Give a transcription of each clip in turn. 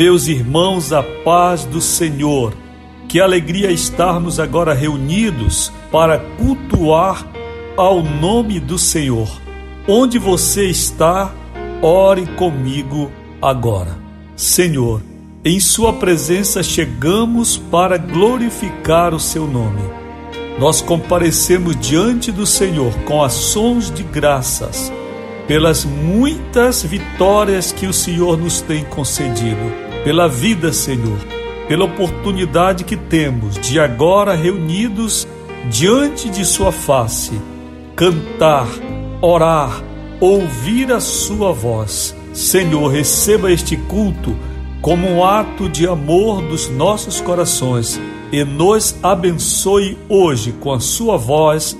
Meus irmãos, a paz do Senhor. Que alegria estarmos agora reunidos para cultuar ao nome do Senhor. Onde você está, ore comigo agora. Senhor, em Sua presença chegamos para glorificar o Seu nome. Nós comparecemos diante do Senhor com ações de graças pelas muitas vitórias que o Senhor nos tem concedido pela vida, Senhor, pela oportunidade que temos de agora reunidos diante de Sua face, cantar, orar, ouvir a Sua voz. Senhor, receba este culto como um ato de amor dos nossos corações e nos abençoe hoje com a Sua voz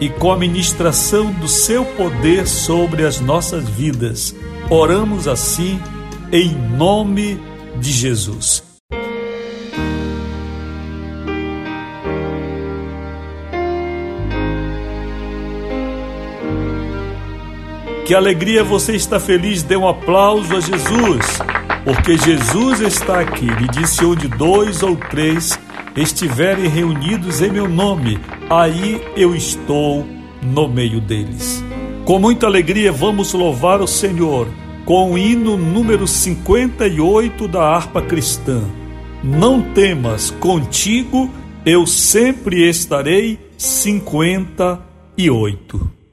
e com a ministração do Seu poder sobre as nossas vidas. Oramos assim em nome de de Jesus. Que alegria você está feliz, dê um aplauso a Jesus, porque Jesus está aqui. Ele disse: onde dois ou três estiverem reunidos em meu nome, aí eu estou no meio deles. Com muita alegria vamos louvar o Senhor com o hino número 58 da harpa cristã. Não temas, contigo eu sempre estarei. 58.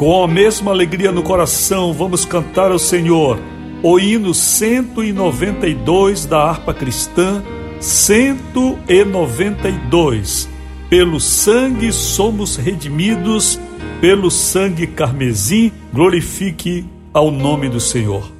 Com a mesma alegria no coração, vamos cantar ao Senhor o hino 192 da harpa cristã, 192. Pelo sangue somos redimidos, pelo sangue carmesim, glorifique ao nome do Senhor.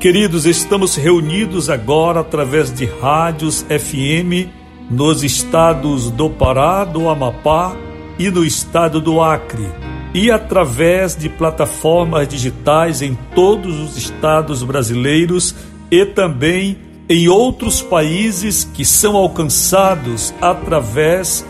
Queridos, estamos reunidos agora através de rádios FM nos estados do Pará, do Amapá e no estado do Acre, e através de plataformas digitais em todos os estados brasileiros e também em outros países que são alcançados através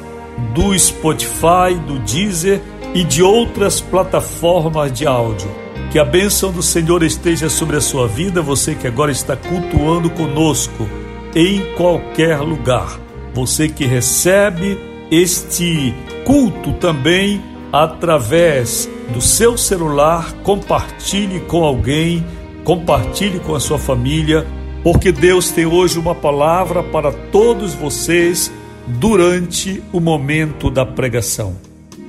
do Spotify, do Deezer e de outras plataformas de áudio. Que a bênção do Senhor esteja sobre a sua vida, você que agora está cultuando conosco em qualquer lugar. Você que recebe este culto também através do seu celular, compartilhe com alguém, compartilhe com a sua família, porque Deus tem hoje uma palavra para todos vocês durante o momento da pregação.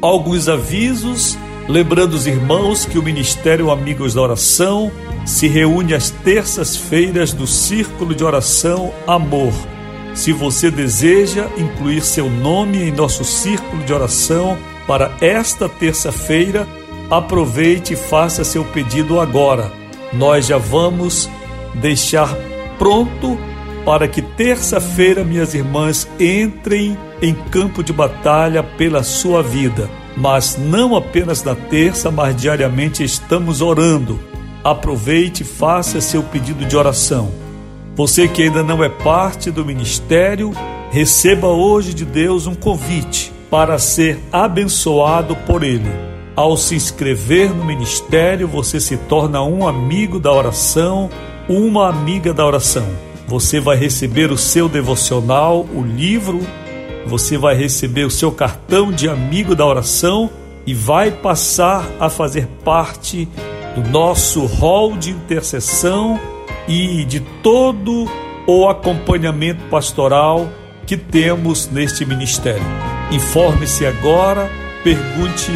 Alguns avisos Lembrando os irmãos que o Ministério Amigos da Oração se reúne às terças-feiras do Círculo de Oração Amor. Se você deseja incluir seu nome em nosso círculo de oração para esta terça-feira, aproveite e faça seu pedido agora. Nós já vamos deixar pronto para que terça-feira minhas irmãs entrem em campo de batalha pela sua vida mas não apenas na terça, mas diariamente estamos orando. Aproveite e faça seu pedido de oração. Você que ainda não é parte do ministério, receba hoje de Deus um convite para ser abençoado por Ele. Ao se inscrever no ministério, você se torna um amigo da oração, uma amiga da oração. Você vai receber o seu devocional, o livro você vai receber o seu cartão de amigo da oração e vai passar a fazer parte do nosso hall de intercessão e de todo o acompanhamento pastoral que temos neste ministério. Informe-se agora, pergunte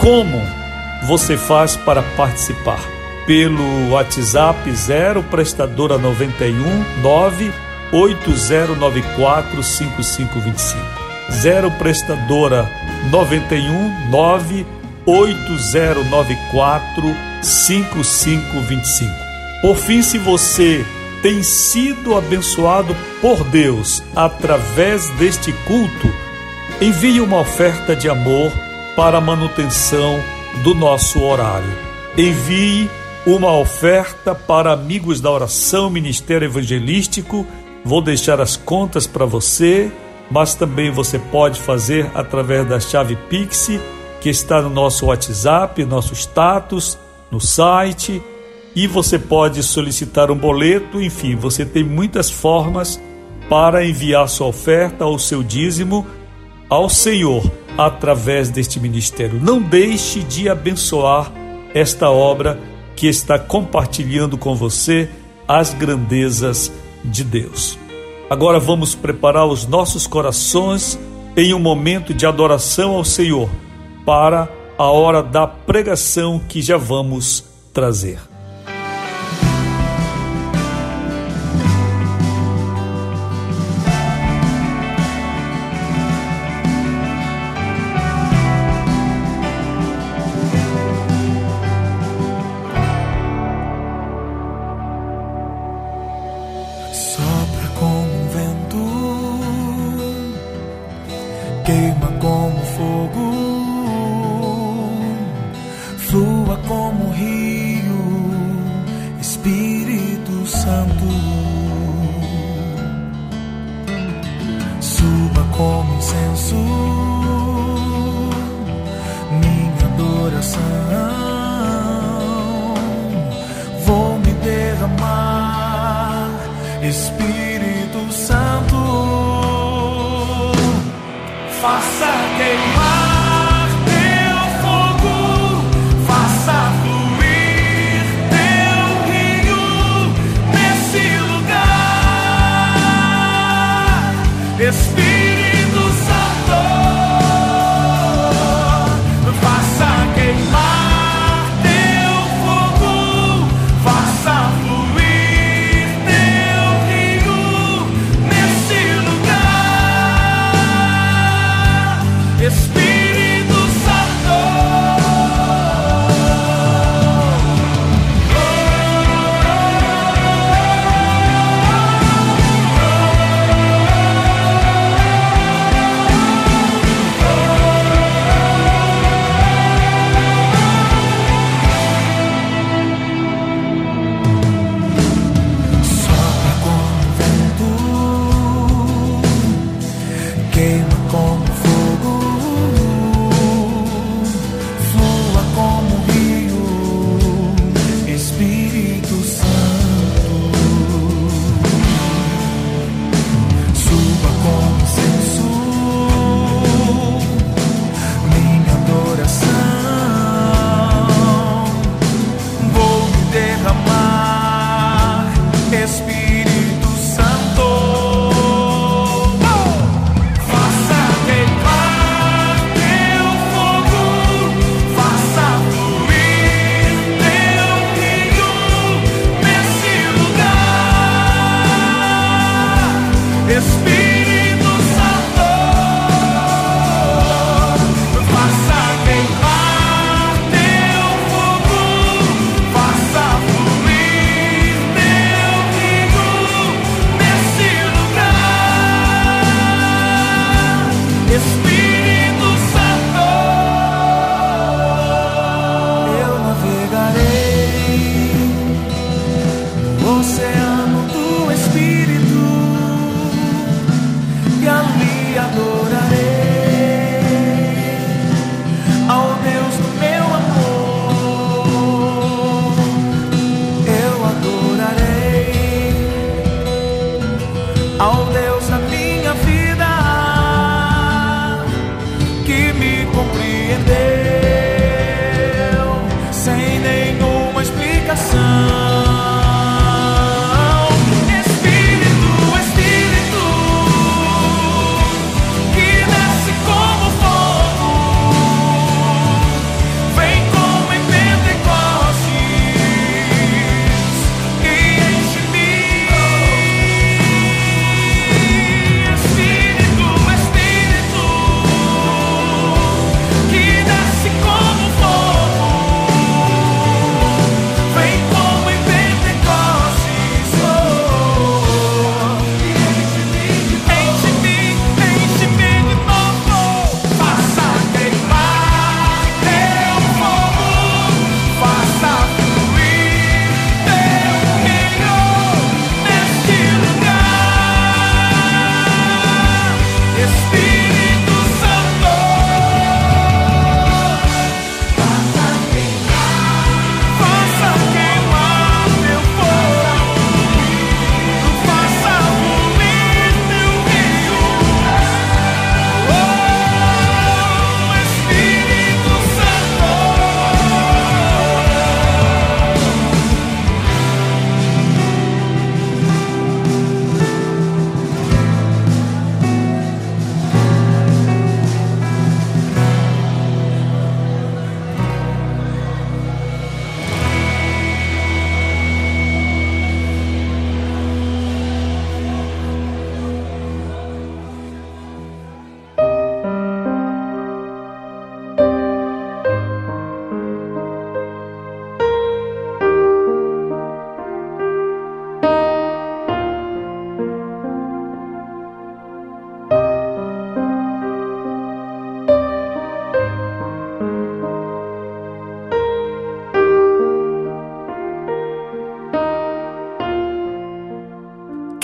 como você faz para participar. Pelo WhatsApp 0 prestadora 91 9 8094 5525. 0 prestadora 91 9 8094 5525. Por fim, se você tem sido abençoado por Deus através deste culto, envie uma oferta de amor para a manutenção do nosso horário. Envie uma oferta para Amigos da Oração Ministério Evangelístico. Vou deixar as contas para você, mas também você pode fazer através da chave Pix, que está no nosso WhatsApp, nosso status, no site, e você pode solicitar um boleto, enfim, você tem muitas formas para enviar sua oferta ou seu dízimo ao Senhor através deste ministério. Não deixe de abençoar esta obra que está compartilhando com você as grandezas de Deus. Agora vamos preparar os nossos corações em um momento de adoração ao Senhor para a hora da pregação que já vamos trazer.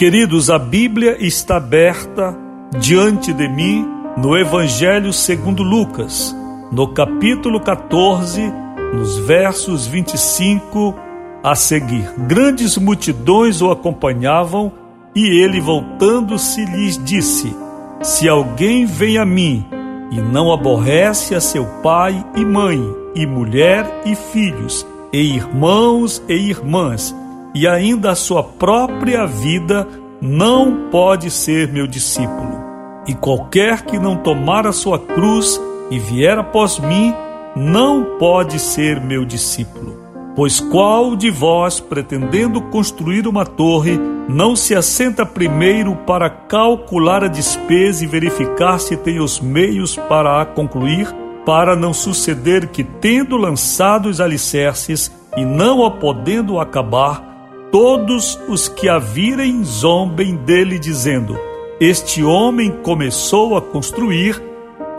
Queridos, a Bíblia está aberta diante de mim no Evangelho segundo Lucas, no capítulo 14, nos versos 25 a seguir. Grandes multidões o acompanhavam e ele, voltando-se, lhes disse: Se alguém vem a mim e não aborrece a seu pai e mãe, e mulher e filhos, e irmãos e irmãs, e ainda a sua própria vida, não pode ser meu discípulo. E qualquer que não tomar a sua cruz e vier após mim, não pode ser meu discípulo. Pois qual de vós, pretendendo construir uma torre, não se assenta primeiro para calcular a despesa e verificar se tem os meios para a concluir, para não suceder que, tendo lançado os alicerces e não a podendo acabar, todos os que a virem zombem dele, dizendo: Este homem começou a construir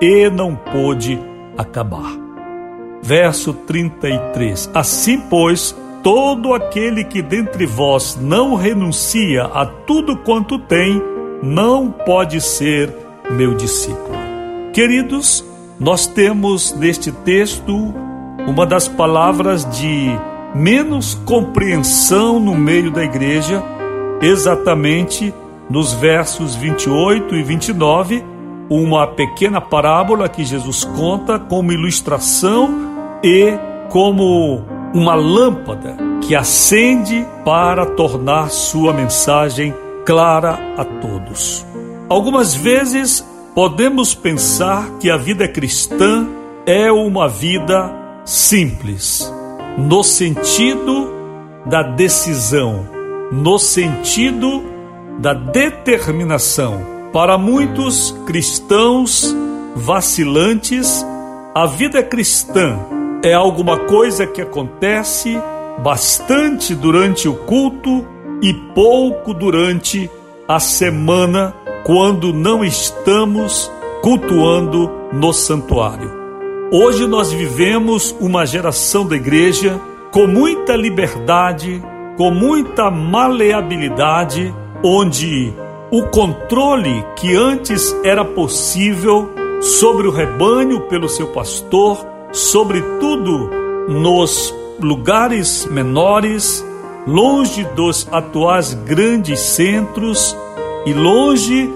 e não pôde acabar. Verso 33: Assim, pois, todo aquele que dentre vós não renuncia a tudo quanto tem, não pode ser meu discípulo. Queridos, nós temos neste texto uma das palavras de menos compreensão no meio da igreja, exatamente nos versos 28 e 29, uma pequena parábola que Jesus conta como ilustração e como uma lâmpada que acende para tornar sua mensagem clara a todos. Algumas vezes podemos pensar que a vida cristã é uma vida simples no sentido da decisão, no sentido da determinação. Para muitos cristãos vacilantes, a vida cristã é alguma coisa que acontece bastante durante o culto e pouco durante a semana, quando não estamos cultuando no santuário. Hoje nós vivemos uma geração da igreja com muita liberdade, com muita maleabilidade, onde o controle que antes era possível sobre o rebanho pelo seu pastor, sobretudo nos lugares menores, longe dos atuais grandes centros e longe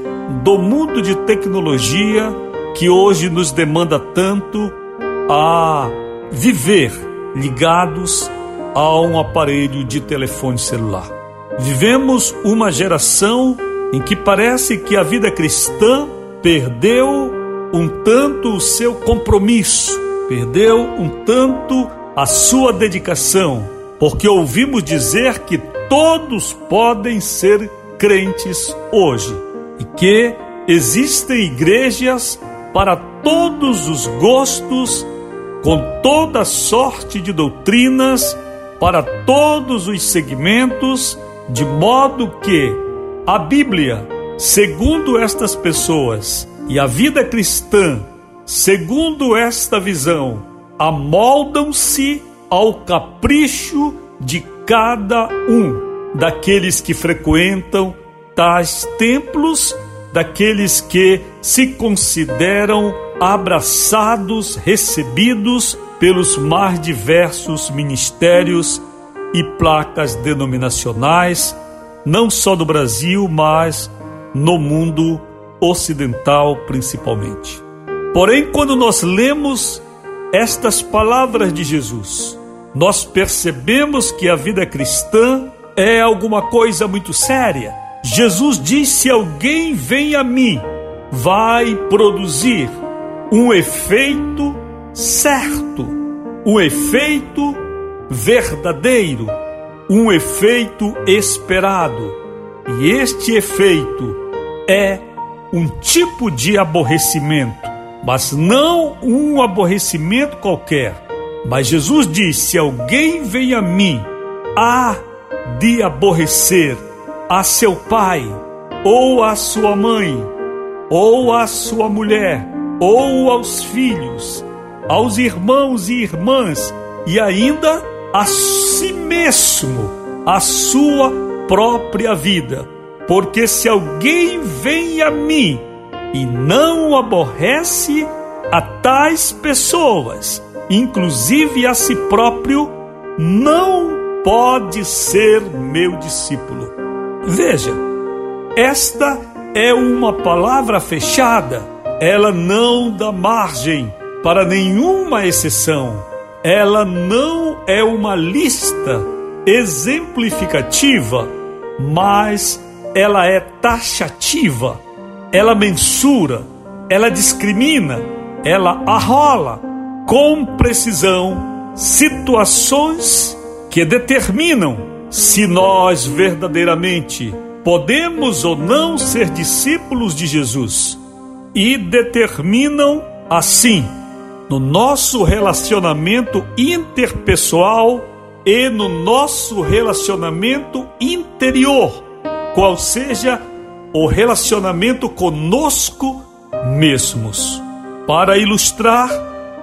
do mundo de tecnologia que hoje nos demanda tanto a viver ligados a um aparelho de telefone celular. Vivemos uma geração em que parece que a vida cristã perdeu um tanto o seu compromisso, perdeu um tanto a sua dedicação, porque ouvimos dizer que todos podem ser crentes hoje e que existem igrejas para todos os gostos com toda sorte de doutrinas para todos os segmentos, de modo que a Bíblia, segundo estas pessoas, e a vida cristã, segundo esta visão, amoldam-se ao capricho de cada um daqueles que frequentam tais templos daqueles que se consideram abraçados, recebidos pelos mais diversos ministérios e placas denominacionais, não só do Brasil, mas no mundo ocidental principalmente. Porém, quando nós lemos estas palavras de Jesus, nós percebemos que a vida cristã é alguma coisa muito séria. Jesus disse: se alguém vem a mim, vai produzir um efeito certo, um efeito verdadeiro, um efeito esperado. E este efeito é um tipo de aborrecimento, mas não um aborrecimento qualquer. Mas Jesus disse: se alguém vem a mim, há de aborrecer a seu pai, ou a sua mãe, ou a sua mulher, ou aos filhos, aos irmãos e irmãs, e ainda a si mesmo, a sua própria vida. Porque se alguém vem a mim e não aborrece a tais pessoas, inclusive a si próprio, não pode ser meu discípulo. Veja, esta é uma palavra fechada, ela não dá margem para nenhuma exceção, ela não é uma lista exemplificativa, mas ela é taxativa, ela mensura, ela discrimina, ela arrola com precisão situações que determinam se nós verdadeiramente podemos ou não ser discípulos de Jesus e determinam assim no nosso relacionamento interpessoal e no nosso relacionamento interior, qual seja o relacionamento conosco mesmos. Para ilustrar,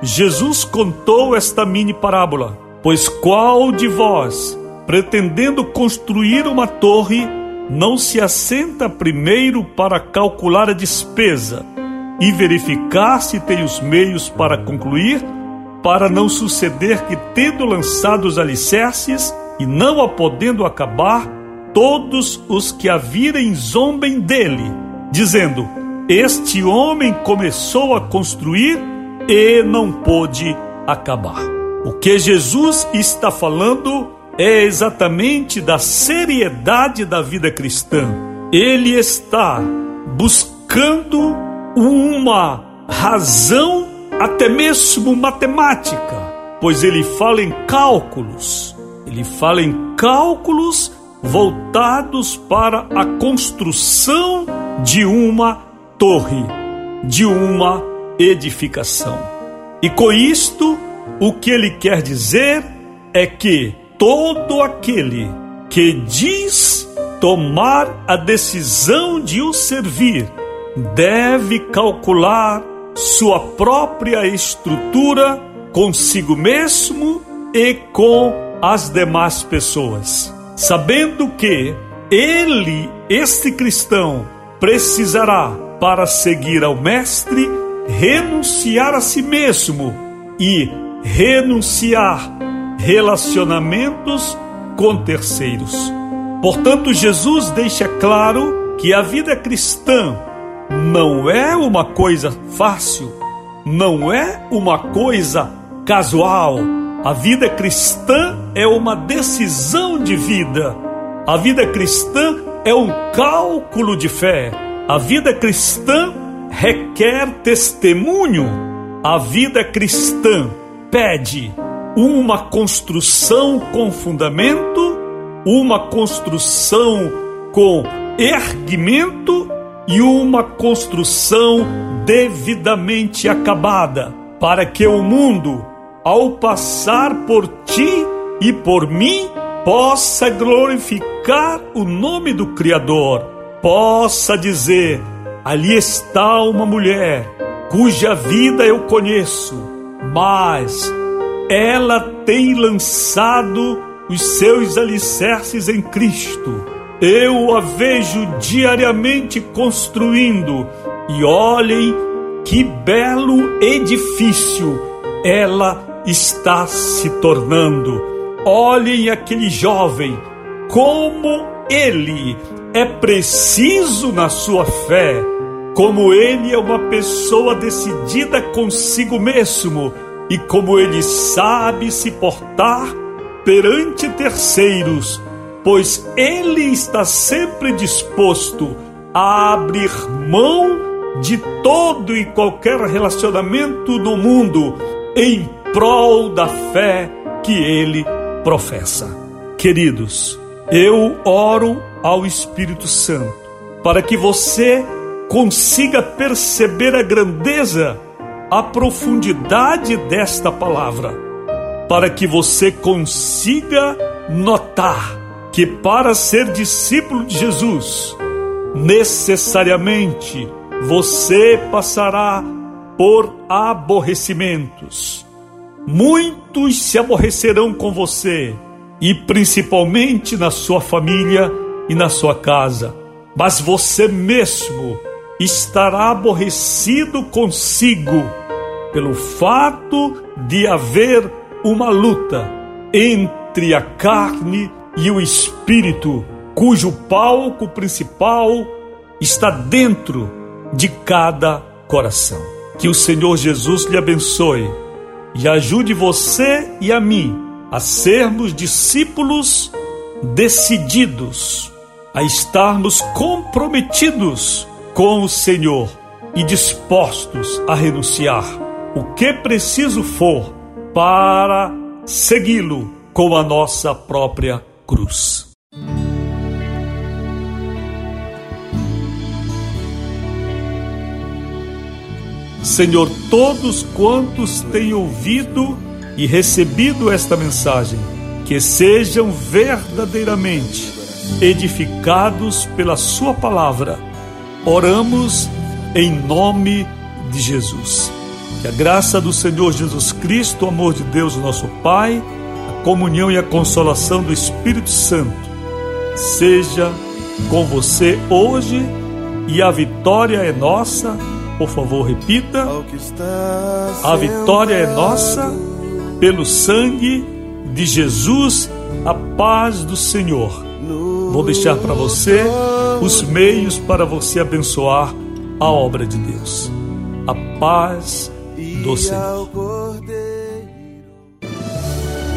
Jesus contou esta mini parábola: Pois qual de vós, pretendendo construir uma torre, não se assenta primeiro para calcular a despesa? E verificar se tem os meios para concluir, para não suceder que, tendo lançado os alicerces e não a podendo acabar, todos os que a virem zombem dele, dizendo: Este homem começou a construir e não pôde acabar. O que Jesus está falando é exatamente da seriedade da vida cristã. Ele está buscando uma razão até mesmo matemática, pois ele fala em cálculos, ele fala em cálculos voltados para a construção de uma torre, de uma edificação. E com isto, o que ele quer dizer é que todo aquele que diz tomar a decisão de o servir, deve calcular sua própria estrutura consigo mesmo e com as demais pessoas, sabendo que ele, este cristão, precisará, para seguir ao Mestre, renunciar a si mesmo e renunciar relacionamentos com terceiros. Portanto, Jesus deixa claro que a vida cristã não é uma coisa fácil, não é uma coisa casual. A vida cristã é uma decisão de vida. A vida cristã é um cálculo de fé. A vida cristã requer testemunho. A vida cristã pede uma construção com fundamento, uma construção com erguimento e uma construção devidamente acabada, para que o mundo, ao passar por ti e por mim, possa glorificar o nome do Criador, possa dizer: ali está uma mulher cuja vida eu conheço, mas ela tem lançado os seus alicerces em Cristo Eu a vejo diariamente construindo. E olhem que belo edifício ela está se tornando. Olhem aquele jovem, como ele é preciso na sua fé, como ele é uma pessoa decidida consigo mesmo. E como ele sabe se portar perante terceiros, pois ele está sempre disposto a abrir mão de todo e qualquer relacionamento no mundo em prol da fé que ele professa. Queridos, eu oro ao Espírito Santo para que você consiga perceber a grandeza a profundidade desta palavra, para que você consiga notar que para ser discípulo de Jesus, necessariamente você passará por aborrecimentos. Muitos se aborrecerão com você, e principalmente na sua família e na sua casa, mas você mesmo estará aborrecido consigo pelo fato de haver uma luta entre a carne e o espírito, cujo palco principal está dentro de cada coração. Que o Senhor Jesus lhe abençoe e ajude você e a mim a sermos discípulos decididos, a estarmos comprometidos com o Senhor e dispostos a renunciar o que preciso for para segui-lo com a nossa própria cruz. Senhor, todos quantos têm ouvido e recebido esta mensagem, que sejam verdadeiramente edificados pela Sua palavra Oramos em nome de Jesus. Que a graça do Senhor Jesus Cristo, o amor de Deus, nosso Pai, comunhão e a consolação do Espírito Santo seja com você hoje e a vitória é nossa. Por favor, repita. A vitória é nossa pelo sangue de Jesus, a paz do Senhor. Vou deixar para você os meios para você abençoar a obra de Deus. A paz do Senhor.